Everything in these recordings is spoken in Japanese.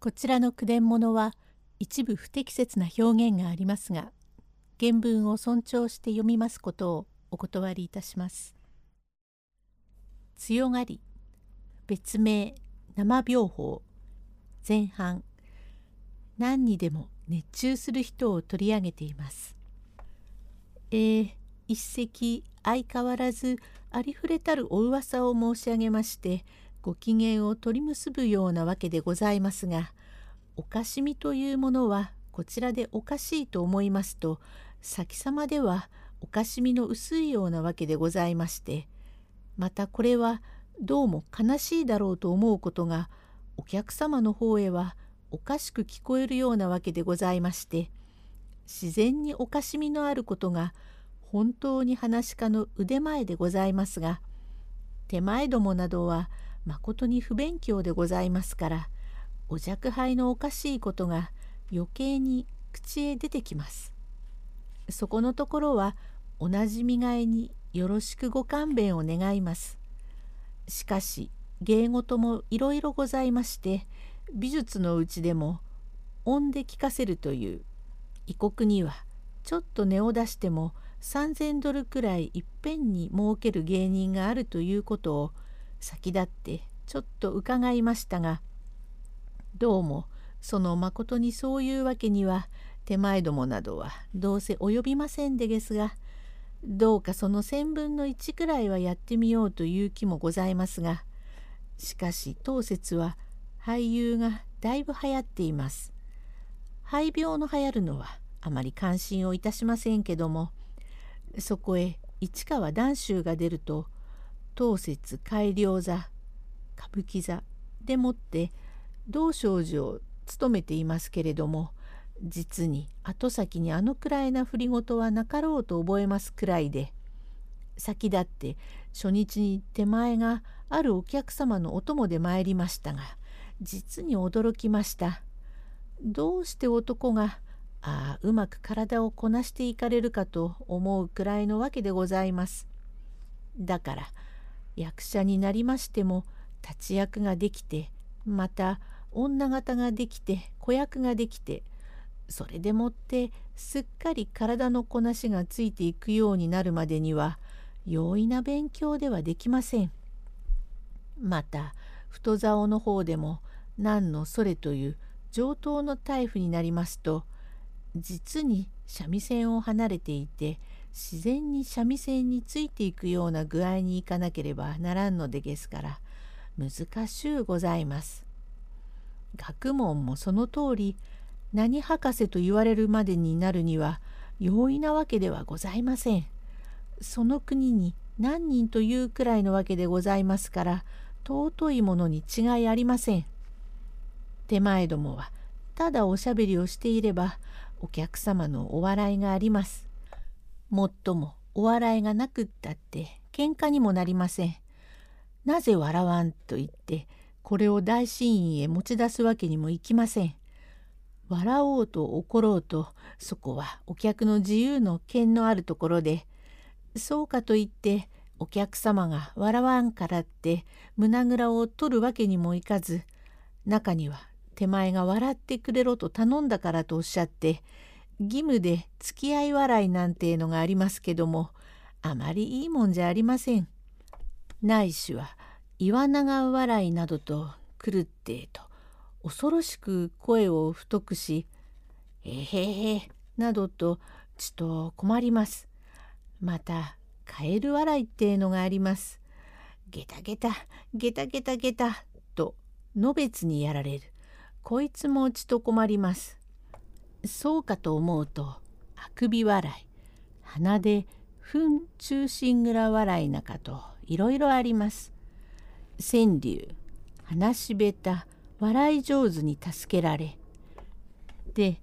こちらの句伝物は一部不適切な表現がありますが原文を尊重して読みますことをお断りいたします。強がり別名生病法前半何にでも熱中する人を取り上げています。えー、一席相変わらずありふれたるお噂を申し上げましてご機嫌を取り結ぶようなわけでございますがおかしみというものはこちらでおかしいと思いますと先様ではおかしみの薄いようなわけでございましてまたこれはどうも悲しいだろうと思うことがお客様の方へはおかしく聞こえるようなわけでございまして自然におかしみのあることが本当に話し家の腕前でございますが手前どもなどはまことに不勉強でございますからお若輩のおかしいことが余計に口へ出てきます。そこのところは同じ見替えによろしくご勘弁を願います。しかし芸事もいろいろございまして美術のうちでも音で聞かせるという異国にはちょっと値を出しても3,000ドルくらいいっぺんに儲ける芸人があるということを先立ってちょっと伺いましたがどうもそのまことにそういうわけには手前どもなどはどうせ及びませんでですがどうかその1,000分の1くらいはやってみようという気もございますがしかし当節は俳優がだいぶ流行っています。肺病の流行るのはあまり関心をいたしませんけどもそこへ市川談秋が出ると当節改良座歌舞伎座でもって道正寺を務めていますけれども実に後先にあのくらいな振り事はなかろうと覚えますくらいで先立って初日に手前があるお客様のお供で参りましたが実に驚きました。どうして男がああうまく体をこなしていかれるかと思うくらいのわけでございます。だから役者になりましても立役ができてまた女形ができて子役ができてそれでもってすっかり体のこなしがついていくようになるまでには容易な勉強ではできません。また太棹の方でも何のそれという上等のタイプになりますと実に三味線を離れていて自然に三味線についていくような具合にいかなければならんのでですから難しゅうございます。学問もその通り何博士と言われるまでになるには容易なわけではございません。その国に何人というくらいのわけでございますから尊いものに違いありません。手前どもはただおしゃべりをしていればお客様のお笑いがあります。もっともお笑いがなくったって喧嘩にもなりません。なぜ笑わんと言ってこれを大神院へ持ち出すわけにもいきません。笑おうと怒ろうとそこはお客の自由の権のあるところでそうかといってお客様が笑わんからって胸ぐらを取るわけにもいかず中には手前が笑ってくれろと頼んだからとおっしゃって義務で付き合い笑いなんてのがありますけどもあまりいいもんじゃありません。ないしは岩長笑いなどと狂ってえと恐ろしく声を太くし「えへへ」などとちと困ります。またカエル笑いってのがあります。ゲタゲタゲタゲタゲタとのべつにやられる。こいつもちと困ります。そうかと思うとあくび笑い鼻でふん中心蔵笑いなかといろいろあります。川柳話し下手笑い上手に助けられで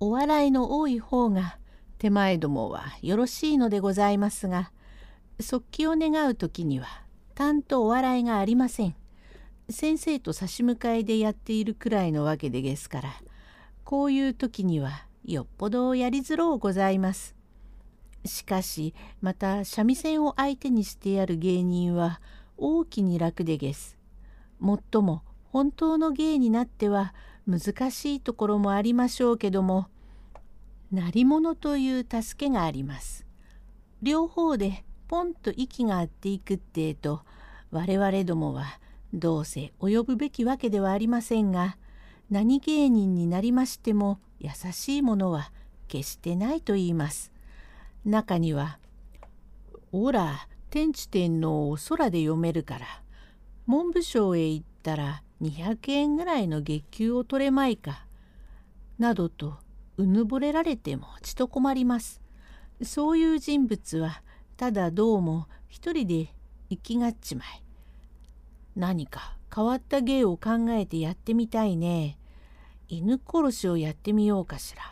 お笑いの多い方が手前どもはよろしいのでございますが速記を願う時にはたんとお笑いがありません。先生と差し向かいでやっているくらいのわけでですからこういう時にはよっぽどやりづろうございます。しかしまた三味線を相手にしてやる芸人は大きに楽でげす。もっとも本当の芸になっては難しいところもありましょうけども鳴り物という助けがあります。両方でポンと息が合っていくってえと我々どもはどうせ及ぶべきわけではありませんが何芸人になりましても優しいものは決してないと言います。中には「おら天地天皇を空で読めるから文部省へ行ったら200円ぐらいの月給を取れまいか」などとうぬぼれられてもちと困ります。そういう人物はただどうも一人で生きがっちまい。何か変わった芸を考えてやってみたいね。犬殺しをやってみようかしら。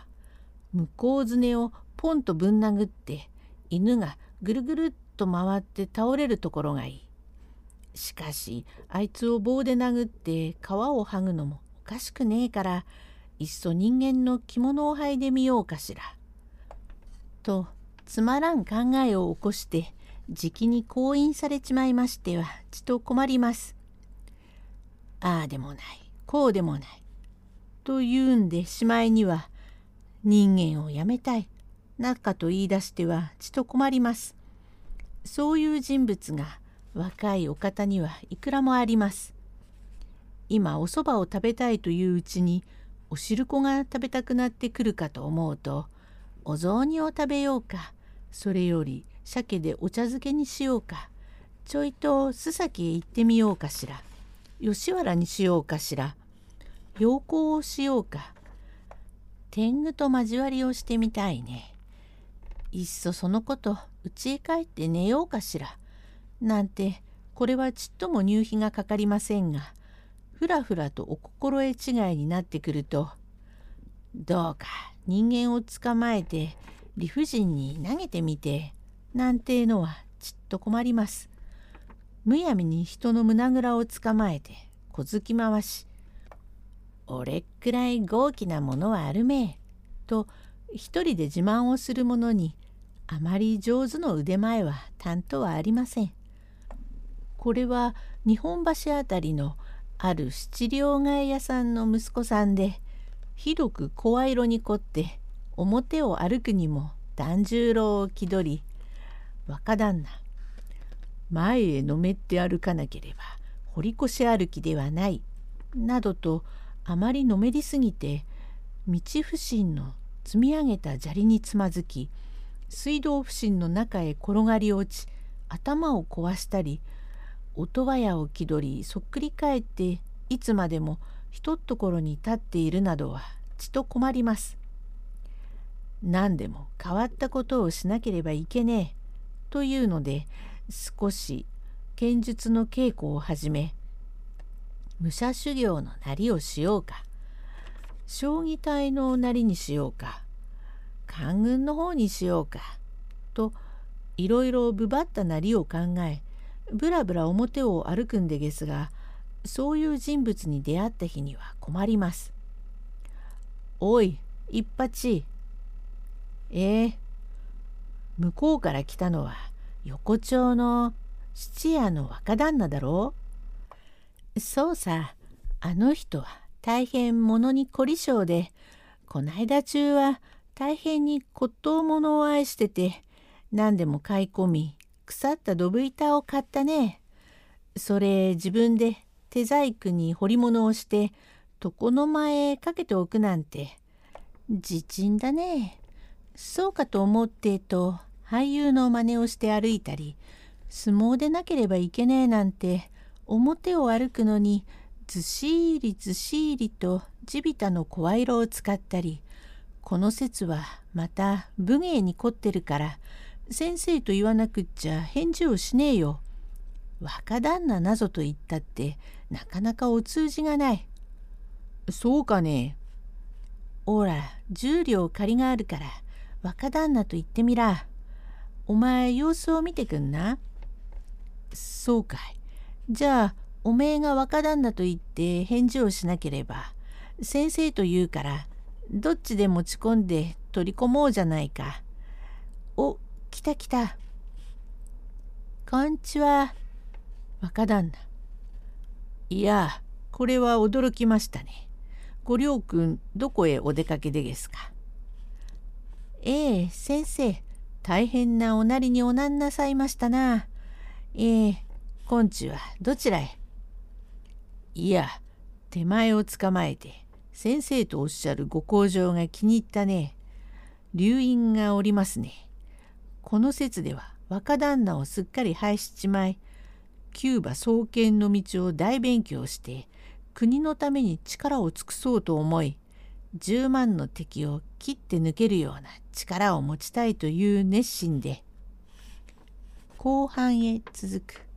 向こうずねをポンとぶん殴って犬がぐるぐるっと回って倒れるところがいい。しかしあいつを棒で殴って皮を剥ぐのもおかしくねえからいっそ人間の着物を剥いでみようかしら。とつまらん考えを起こしてじきに降院されちまいましてはちと困ります。ああでもないこうでもないと言うんでしまいには人間をやめたいなんかと言い出してはちと困ります。そういう人物が若いお方にはいくらもあります。今おそばを食べたいといううちにお汁粉が食べたくなってくるかと思うとお雑煮を食べようかそれより鮭でお茶漬けにしようかちょいと須崎へ行ってみようかしら吉原にしようかしら陽光をしようか天狗と交わりをしてみたいねいっそそのこと家へ帰って寝ようかしらなんてこれはちっとも入費がかかりませんがふらふらとお心得違いになってくるとどうか人間を捕まえて理不尽に投げてみてなんてのはちっと困ります。むやみに人の胸ぐらを捕まえて小突き回し「俺くらい豪気なものはあるめえ」と一人で自慢をする者にあまり上手の腕前は担当はありません。これは日本橋あたりのある七両替屋さんの息子さんでひどく声色に凝って表を歩くにも團十郎を気取り若旦那前へのめって歩かなければ堀越歩きではないなどとあまりのめりすぎて道不審の積み上げた砂利につまずき水道不審の中へ転がり落ち頭を壊したり音羽屋を気取りそっくり返っていつまでもひとっところに立っているなどはちと困ります。何でも変わったことをしなければいけねえというので少し剣術の稽古を始め武者修行のなりをしようか将棋隊のなりにしようか官軍の方にしようか。といろいろぶばったなりを考えぶらぶら表を歩くんでげすがそういう人物に出会った日には困ります。おい一八。ええ。向こうから来たのは横丁の質屋の若旦那だろう。そうさあの人は大変物に凝り性でこないだ中は大変に骨董物を愛してて何でも買い込み腐ったドブ板を買ったね。それ自分で手細工に彫り物をして床の間へかけておくなんて自珍だね。そうかと思ってと俳優の真似をして歩いたり相撲でなければいけねえなんて表を歩くのにずしりずしりと地びたの声色を使ったりこの説はまた武芸に凝ってるから先生と言わなくっちゃ返事をしねえよ。若旦那なぞと言ったってなかなかお通じがない。そうかね。おら十両借りがあるから若旦那と言ってみら。お前様子を見てくんな。そうかい。じゃあおめえが若旦那と言って返事をしなければ先生と言うからどっちで持ち込んで取り込もうじゃないか。お来た来た。こんちは。若旦那。いやこれは驚きましたね。ご両君どこへお出かけでですか？ええ先生大変なおなりにおなんなさいましたな。ええ今中はどちらへ？いや手前を捕まえて先生とおっしゃるご工場が気に入ったね。留飲がおりますね。この説では若旦那をすっかり廃しちまいキューバ創建の道を大勉強して国のために力を尽くそうと思い10万の敵を切って抜けるような力を持ちたいという熱心で後半へ続く。